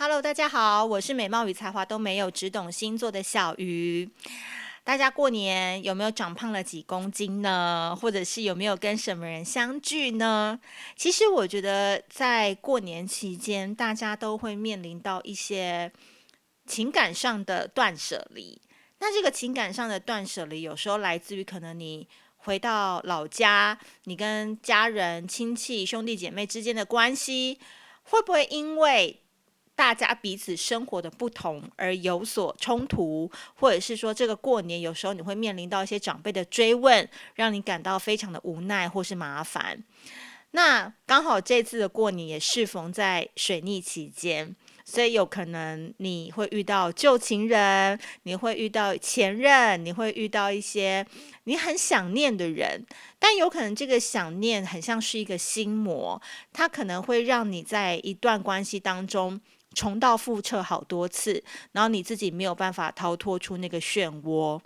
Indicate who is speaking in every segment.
Speaker 1: Hello，大家好，我是美貌与才华都没有，只懂星座的小鱼。大家过年有没有长胖了几公斤呢？或者是有没有跟什么人相聚呢？其实我觉得在过年期间，大家都会面临到一些情感上的断舍离。那这个情感上的断舍离，有时候来自于可能你回到老家，你跟家人、亲戚、兄弟姐妹之间的关系，会不会因为大家彼此生活的不同而有所冲突，或者是说这个过年有时候你会面临到一些长辈的追问，让你感到非常的无奈或是麻烦。那刚好这次的过年也适逢在水逆期间，所以有可能你会遇到旧情人，你会遇到前任，你会遇到一些你很想念的人，但有可能这个想念很像是一个心魔，它可能会让你在一段关系当中。重蹈覆辙好多次，然后你自己没有办法逃脱出那个漩涡。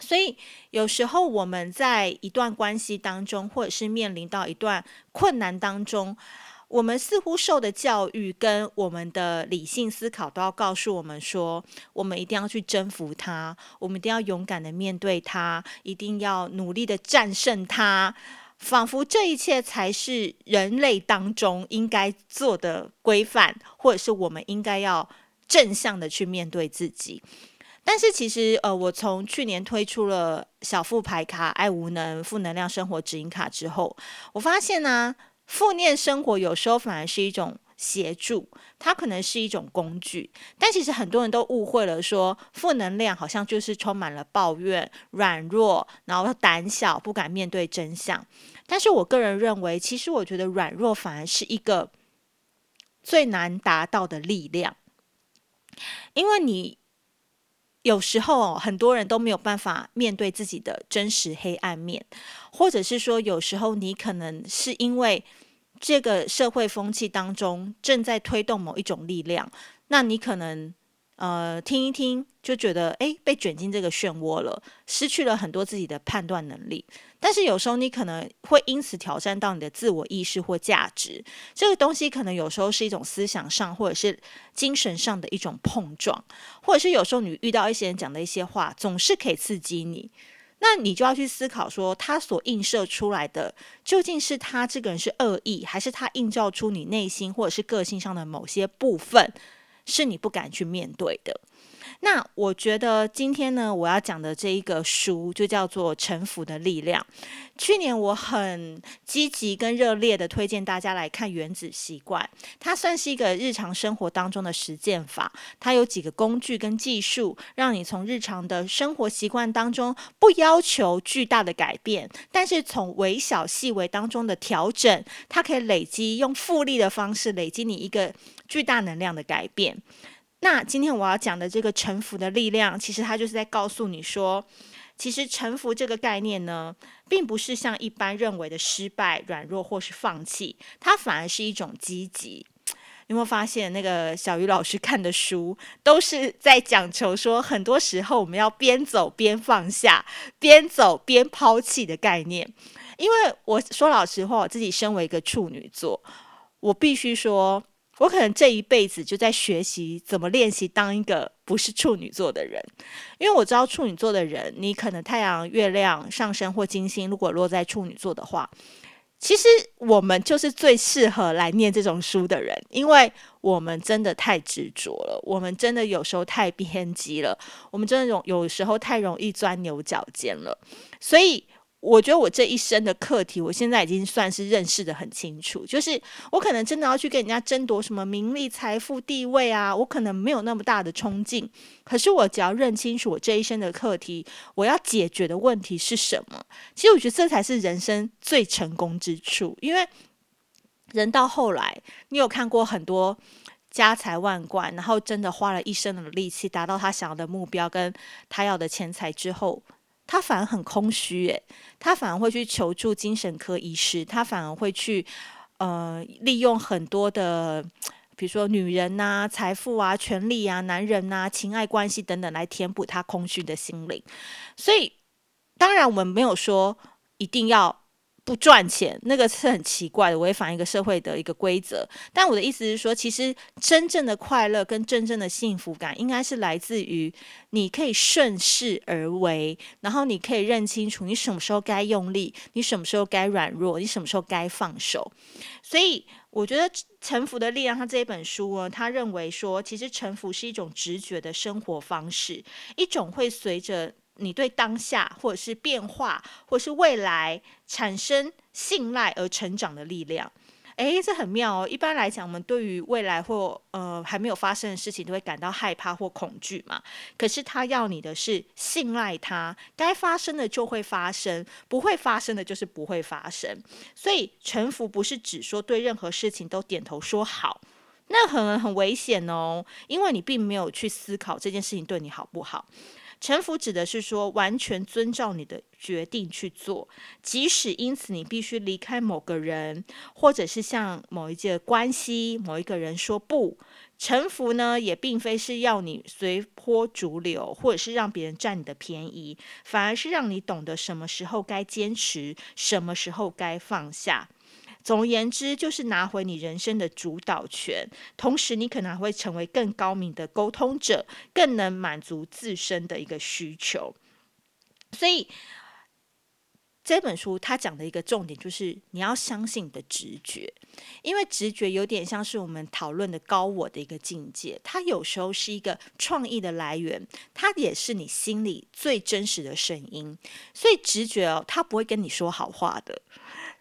Speaker 1: 所以有时候我们在一段关系当中，或者是面临到一段困难当中，我们似乎受的教育跟我们的理性思考都要告诉我们说，我们一定要去征服它，我们一定要勇敢的面对它，一定要努力的战胜它。仿佛这一切才是人类当中应该做的规范，或者是我们应该要正向的去面对自己。但是其实，呃，我从去年推出了小富牌卡、爱无能、负能量生活指引卡之后，我发现呢，负念生活有时候反而是一种。协助，它可能是一种工具，但其实很多人都误会了，说负能量好像就是充满了抱怨、软弱，然后胆小，不敢面对真相。但是我个人认为，其实我觉得软弱反而是一个最难达到的力量，因为你有时候很多人都没有办法面对自己的真实黑暗面，或者是说有时候你可能是因为。这个社会风气当中正在推动某一种力量，那你可能呃听一听就觉得诶被卷进这个漩涡了，失去了很多自己的判断能力。但是有时候你可能会因此挑战到你的自我意识或价值，这个东西可能有时候是一种思想上或者是精神上的一种碰撞，或者是有时候你遇到一些人讲的一些话，总是可以刺激你。那你就要去思考说，他所映射出来的究竟是他这个人是恶意，还是他映照出你内心或者是个性上的某些部分，是你不敢去面对的。那我觉得今天呢，我要讲的这一个书就叫做《臣服的力量》。去年我很积极跟热烈的推荐大家来看《原子习惯》，它算是一个日常生活当中的实践法。它有几个工具跟技术，让你从日常的生活习惯当中不要求巨大的改变，但是从微小细微当中的调整，它可以累积，用复利的方式累积你一个巨大能量的改变。那今天我要讲的这个臣服的力量，其实它就是在告诉你说，其实臣服这个概念呢，并不是像一般认为的失败、软弱或是放弃，它反而是一种积极。有没有发现，那个小鱼老师看的书都是在讲求说，很多时候我们要边走边放下，边走边抛弃的概念。因为我说老实话，我自己身为一个处女座，我必须说。我可能这一辈子就在学习怎么练习当一个不是处女座的人，因为我知道处女座的人，你可能太阳、月亮、上升或金星如果落在处女座的话，其实我们就是最适合来念这种书的人，因为我们真的太执着了，我们真的有时候太偏激了，我们真的有有时候太容易钻牛角尖了，所以。我觉得我这一生的课题，我现在已经算是认识得很清楚。就是我可能真的要去跟人家争夺什么名利、财富、地位啊，我可能没有那么大的冲劲。可是我只要认清楚我这一生的课题，我要解决的问题是什么？其实我觉得这才是人生最成功之处。因为人到后来，你有看过很多家财万贯，然后真的花了一生的力气达到他想要的目标跟他要的钱财之后。他反而很空虚，诶，他反而会去求助精神科医师，他反而会去，呃，利用很多的，比如说女人呐、财富啊、权利啊、男人呐、情爱关系等等，来填补他空虚的心灵。所以，当然我们没有说一定要不赚钱，那个是很奇怪的，违反一个社会的一个规则。但我的意思是说，其实真正的快乐跟真正的幸福感，应该是来自于你可以顺势而为，然后你可以认清楚你什么时候该用力，你什么时候该软弱，你什么时候该放手。所以，我觉得《臣服的力量》他这一本书呢，他认为说，其实臣服是一种直觉的生活方式，一种会随着。你对当下，或者是变化，或者是未来产生信赖而成长的力量，诶，这很妙哦。一般来讲，我们对于未来或呃还没有发生的事情，都会感到害怕或恐惧嘛。可是他要你的是信赖他，该发生的就会发生，不会发生的就是不会发生。所以臣服不是指说对任何事情都点头说好，那很很危险哦，因为你并没有去思考这件事情对你好不好。臣服指的是说，完全遵照你的决定去做，即使因此你必须离开某个人，或者是向某一件关系、某一个人说不。臣服呢，也并非是要你随波逐流，或者是让别人占你的便宜，反而是让你懂得什么时候该坚持，什么时候该放下。总而言之，就是拿回你人生的主导权，同时你可能还会成为更高明的沟通者，更能满足自身的一个需求。所以这本书它讲的一个重点就是，你要相信你的直觉，因为直觉有点像是我们讨论的高我的一个境界，它有时候是一个创意的来源，它也是你心里最真实的声音。所以直觉哦，它不会跟你说好话的。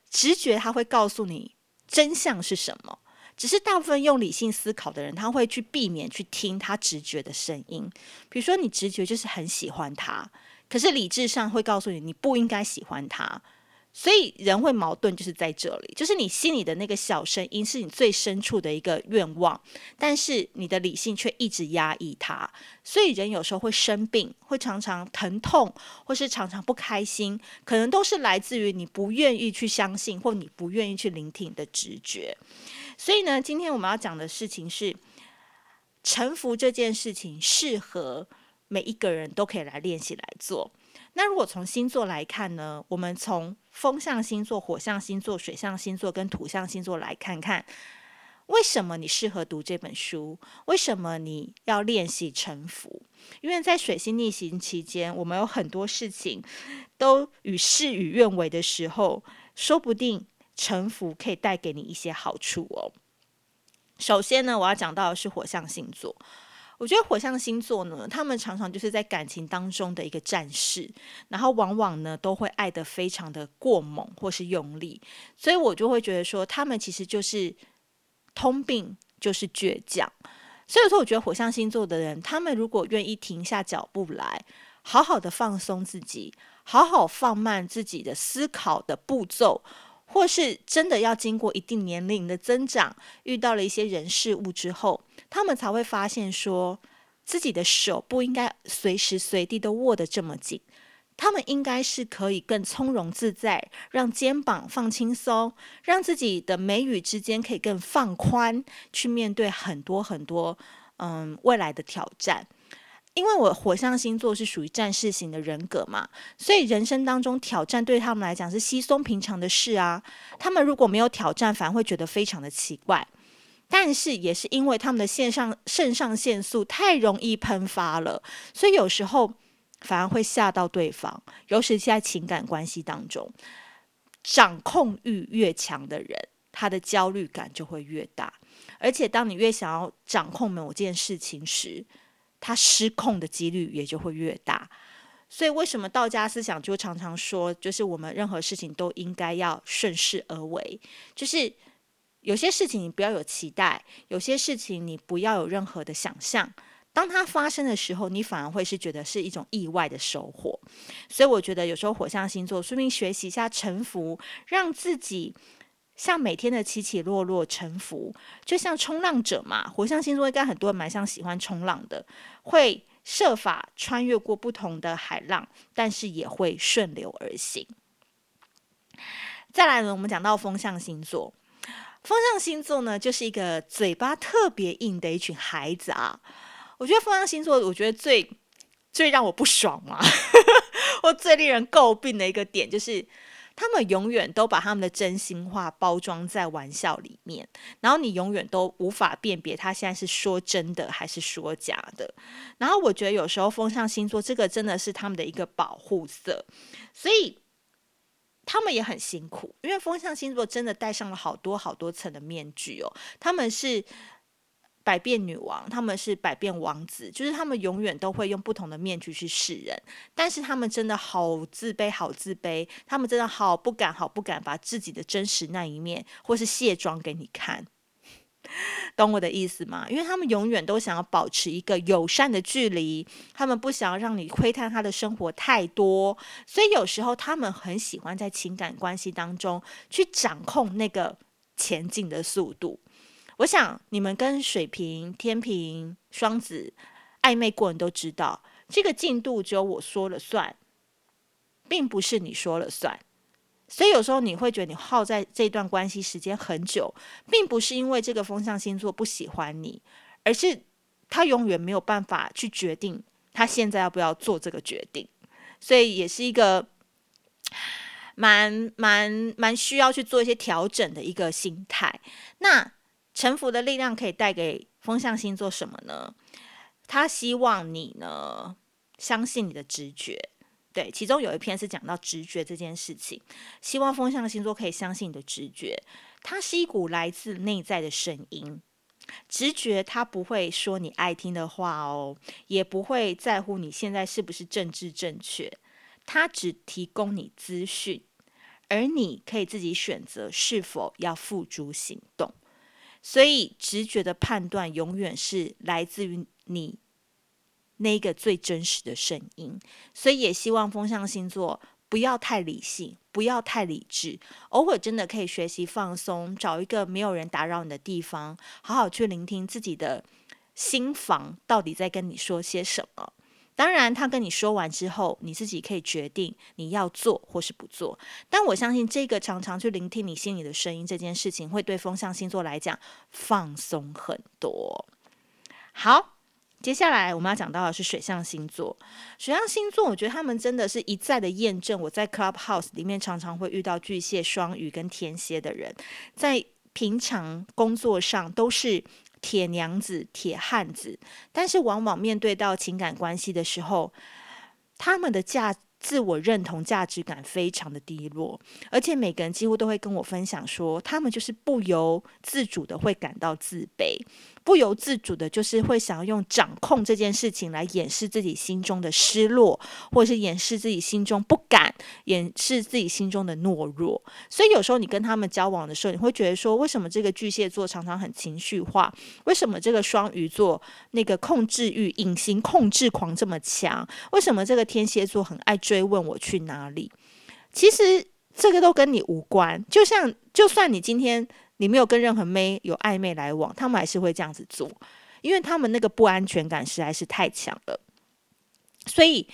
Speaker 1: 直觉它会告诉你真相是什么，只是大部分用理性思考的人，他会去避免去听他直觉的声音。比如说，你直觉就是很喜欢他，可是理智上会告诉你你不应该喜欢他。所以人会矛盾，就是在这里，就是你心里的那个小声音是你最深处的一个愿望，但是你的理性却一直压抑它。所以人有时候会生病，会常常疼痛，或是常常不开心，可能都是来自于你不愿意去相信，或你不愿意去聆听的直觉。所以呢，今天我们要讲的事情是，臣服这件事情适合每一个人都可以来练习来做。那如果从星座来看呢？我们从风象星座、火象星座、水象星座跟土象星座来看看，为什么你适合读这本书？为什么你要练习臣服？因为在水星逆行期间，我们有很多事情都与事与愿违的时候，说不定臣服可以带给你一些好处哦。首先呢，我要讲到的是火象星座。我觉得火象星座呢，他们常常就是在感情当中的一个战士，然后往往呢都会爱得非常的过猛或是用力，所以我就会觉得说，他们其实就是通病，就是倔强。所以说，我觉得火象星座的人，他们如果愿意停下脚步来，好好的放松自己，好好放慢自己的思考的步骤。或是真的要经过一定年龄的增长，遇到了一些人事物之后，他们才会发现说，自己的手不应该随时随地都握得这么紧，他们应该是可以更从容自在，让肩膀放轻松，让自己的眉宇之间可以更放宽，去面对很多很多嗯未来的挑战。因为我火象星座是属于战士型的人格嘛，所以人生当中挑战对他们来讲是稀松平常的事啊。他们如果没有挑战，反而会觉得非常的奇怪。但是也是因为他们的线上肾上腺素太容易喷发了，所以有时候反而会吓到对方。尤其是在情感关系当中，掌控欲越强的人，他的焦虑感就会越大。而且当你越想要掌控某件事情时，他失控的几率也就会越大，所以为什么道家思想就常常说，就是我们任何事情都应该要顺势而为，就是有些事情你不要有期待，有些事情你不要有任何的想象，当它发生的时候，你反而会是觉得是一种意外的收获。所以我觉得有时候火象星座，顺便学习一下沉浮，让自己。像每天的起起落落，沉浮，就像冲浪者嘛。火象星座应该很多人蛮像喜欢冲浪的，会设法穿越过不同的海浪，但是也会顺流而行。再来呢，我们讲到风象星座，风象星座呢，就是一个嘴巴特别硬的一群孩子啊。我觉得风象星座，我觉得最最让我不爽嘛，我最令人诟病的一个点就是。他们永远都把他们的真心话包装在玩笑里面，然后你永远都无法辨别他现在是说真的还是说假的。然后我觉得有时候风象星座这个真的是他们的一个保护色，所以他们也很辛苦，因为风象星座真的戴上了好多好多层的面具哦，他们是。百变女王，他们是百变王子，就是他们永远都会用不同的面具去示人，但是他们真的好自卑，好自卑，他们真的好不敢，好不敢把自己的真实那一面或是卸妆给你看，懂我的意思吗？因为他们永远都想要保持一个友善的距离，他们不想要让你窥探他的生活太多，所以有时候他们很喜欢在情感关系当中去掌控那个前进的速度。我想你们跟水瓶、天秤、双子暧昧过人都知道，这个进度只有我说了算，并不是你说了算。所以有时候你会觉得你耗在这段关系时间很久，并不是因为这个风象星座不喜欢你，而是他永远没有办法去决定他现在要不要做这个决定。所以也是一个蛮蛮蛮需要去做一些调整的一个心态。那。臣服的力量可以带给风象星座什么呢？他希望你呢相信你的直觉，对，其中有一篇是讲到直觉这件事情，希望风象星座可以相信你的直觉，它是一股来自内在的声音。直觉它不会说你爱听的话哦，也不会在乎你现在是不是政治正确，它只提供你资讯，而你可以自己选择是否要付诸行动。所以，直觉的判断永远是来自于你那个最真实的声音。所以，也希望风象星座不要太理性，不要太理智，偶尔真的可以学习放松，找一个没有人打扰你的地方，好好去聆听自己的心房到底在跟你说些什么。当然，他跟你说完之后，你自己可以决定你要做或是不做。但我相信，这个常常去聆听你心里的声音这件事情，会对风象星座来讲放松很多。好，接下来我们要讲到的是水象星座。水象星座，我觉得他们真的是一再的验证，我在 Clubhouse 里面常常会遇到巨蟹、双鱼跟天蝎的人，在平常工作上都是。铁娘子、铁汉子，但是往往面对到情感关系的时候，他们的价自我认同、价值感非常的低落，而且每个人几乎都会跟我分享说，他们就是不由自主的会感到自卑。不由自主的，就是会想要用掌控这件事情来掩饰自己心中的失落，或者是掩饰自己心中不敢，掩饰自己心中的懦弱。所以有时候你跟他们交往的时候，你会觉得说，为什么这个巨蟹座常常很情绪化？为什么这个双鱼座那个控制欲、隐形控制狂这么强？为什么这个天蝎座很爱追追问我去哪里？其实这个都跟你无关。就像，就算你今天。你没有跟任何妹有暧昧来往，他们还是会这样子做，因为他们那个不安全感实在是太强了。所以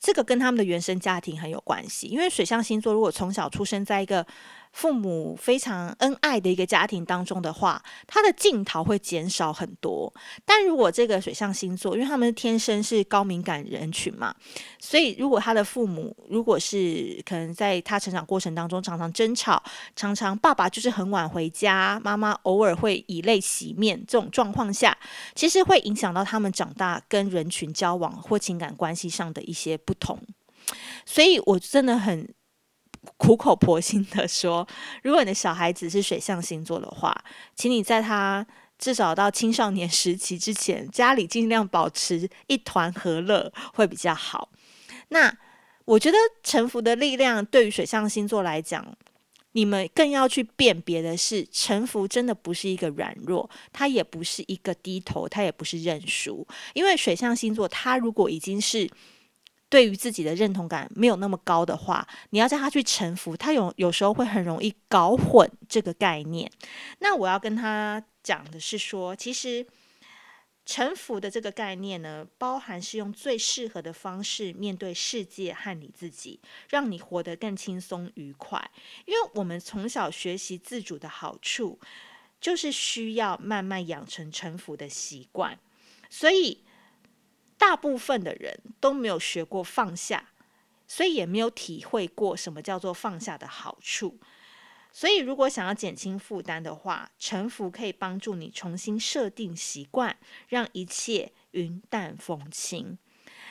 Speaker 1: 这个跟他们的原生家庭很有关系，因为水象星座如果从小出生在一个。父母非常恩爱的一个家庭当中的话，他的镜头会减少很多。但如果这个水象星座，因为他们天生是高敏感人群嘛，所以如果他的父母如果是可能在他成长过程当中常常争吵，常常爸爸就是很晚回家，妈妈偶尔会以泪洗面，这种状况下，其实会影响到他们长大跟人群交往或情感关系上的一些不同。所以我真的很。苦口婆心的说，如果你的小孩子是水象星座的话，请你在他至少到青少年时期之前，家里尽量保持一团和乐会比较好。那我觉得臣服的力量对于水象星座来讲，你们更要去辨别的是，臣服真的不是一个软弱，它也不是一个低头，它也不是认输。因为水象星座，它如果已经是。对于自己的认同感没有那么高的话，你要叫他去臣服，他有有时候会很容易搞混这个概念。那我要跟他讲的是说，其实臣服的这个概念呢，包含是用最适合的方式面对世界和你自己，让你活得更轻松愉快。因为我们从小学习自主的好处，就是需要慢慢养成臣服的习惯，所以。大部分的人都没有学过放下，所以也没有体会过什么叫做放下的好处。所以，如果想要减轻负担的话，臣服可以帮助你重新设定习惯，让一切云淡风轻。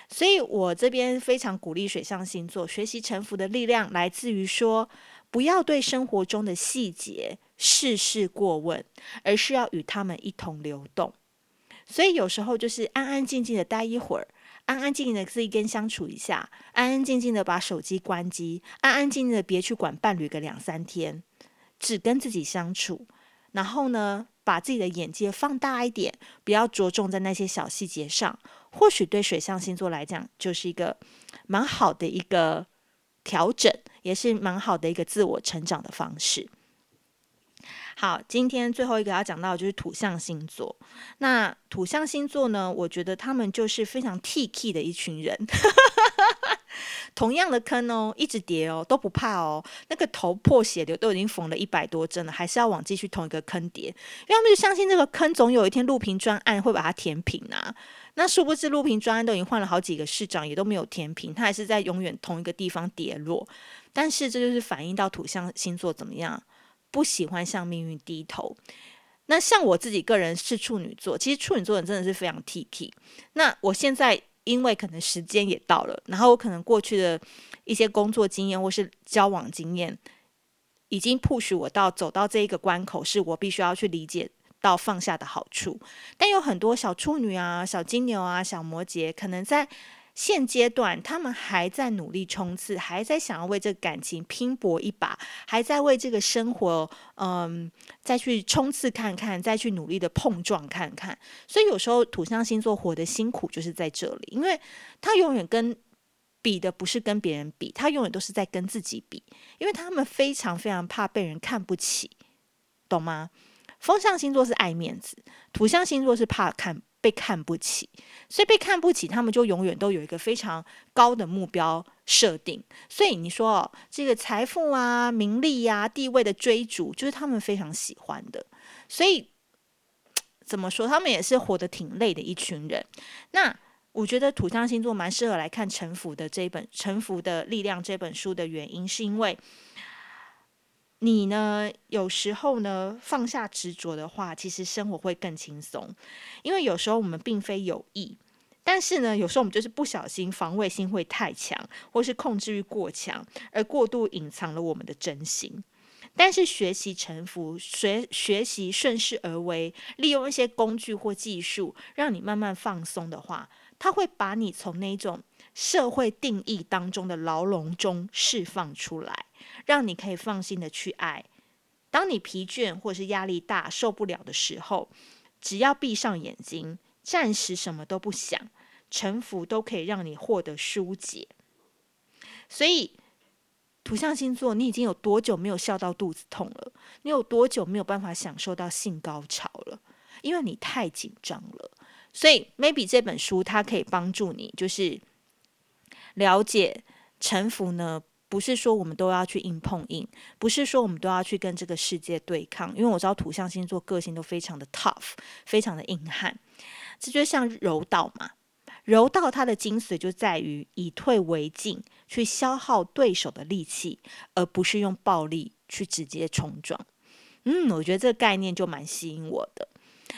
Speaker 1: 所以我这边非常鼓励水象星座学习臣服的力量，来自于说，不要对生活中的细节事事过问，而是要与他们一同流动。所以有时候就是安安静静的待一会儿，安安静静的自己跟相处一下，安安静静的把手机关机，安安静静的别去管伴侣个两三天，只跟自己相处。然后呢，把自己的眼界放大一点，不要着重在那些小细节上。或许对水象星座来讲，就是一个蛮好的一个调整，也是蛮好的一个自我成长的方式。好，今天最后一个要讲到的就是土象星座。那土象星座呢，我觉得他们就是非常 T K 的一群人。同样的坑哦，一直跌哦，都不怕哦。那个头破血流都已经缝了一百多针了，还是要往继续同一个坑跌，因为他们就相信这个坑总有一天录屏专案会把它填平啊。那殊不知录屏专案都已经换了好几个市长，也都没有填平，他还是在永远同一个地方跌落。但是这就是反映到土象星座怎么样，不喜欢向命运低头。那像我自己个人是处女座，其实处女座人真的是非常 T K。那我现在。因为可能时间也到了，然后我可能过去的一些工作经验或是交往经验，已经 push 我到走到这一个关口，是我必须要去理解到放下的好处。但有很多小处女啊、小金牛啊、小摩羯，可能在。现阶段，他们还在努力冲刺，还在想要为这个感情拼搏一把，还在为这个生活，嗯，再去冲刺看看，再去努力的碰撞看看。所以有时候土象星座活得辛苦，就是在这里，因为他永远跟比的不是跟别人比，他永远都是在跟自己比，因为他们非常非常怕被人看不起，懂吗？风象星座是爱面子，土象星座是怕看。被看不起，所以被看不起，他们就永远都有一个非常高的目标设定。所以你说哦，这个财富啊、名利呀、啊、地位的追逐，就是他们非常喜欢的。所以怎么说，他们也是活得挺累的一群人。那我觉得土象星座蛮适合来看《臣服》的这本《臣服的力量》这本书的原因，是因为。你呢？有时候呢，放下执着的话，其实生活会更轻松。因为有时候我们并非有意，但是呢，有时候我们就是不小心，防卫心会太强，或是控制欲过强，而过度隐藏了我们的真心。但是学习臣服，学学习顺势而为，利用一些工具或技术，让你慢慢放松的话，它会把你从那种社会定义当中的牢笼中释放出来。让你可以放心的去爱。当你疲倦或是压力大、受不了的时候，只要闭上眼睛，暂时什么都不想，臣服都可以让你获得疏解。所以，土象星座，你已经有多久没有笑到肚子痛了？你有多久没有办法享受到性高潮了？因为你太紧张了。所以，maybe 这本书它可以帮助你，就是了解臣服呢。不是说我们都要去硬碰硬，不是说我们都要去跟这个世界对抗，因为我知道土象星座个性都非常的 tough，非常的硬汉。这就像柔道嘛，柔道它的精髓就在于以退为进，去消耗对手的力气，而不是用暴力去直接冲撞。嗯，我觉得这个概念就蛮吸引我的。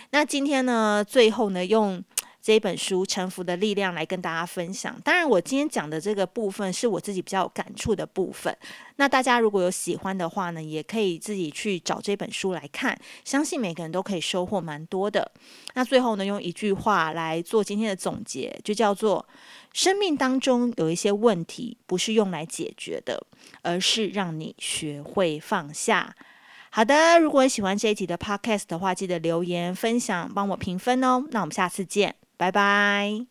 Speaker 1: 那今天呢，最后呢，用。这本书《臣服的力量》来跟大家分享。当然，我今天讲的这个部分是我自己比较有感触的部分。那大家如果有喜欢的话呢，也可以自己去找这本书来看。相信每个人都可以收获蛮多的。那最后呢，用一句话来做今天的总结，就叫做：生命当中有一些问题不是用来解决的，而是让你学会放下。好的，如果你喜欢这一集的 Podcast 的话，记得留言分享，帮我评分哦。那我们下次见。拜拜。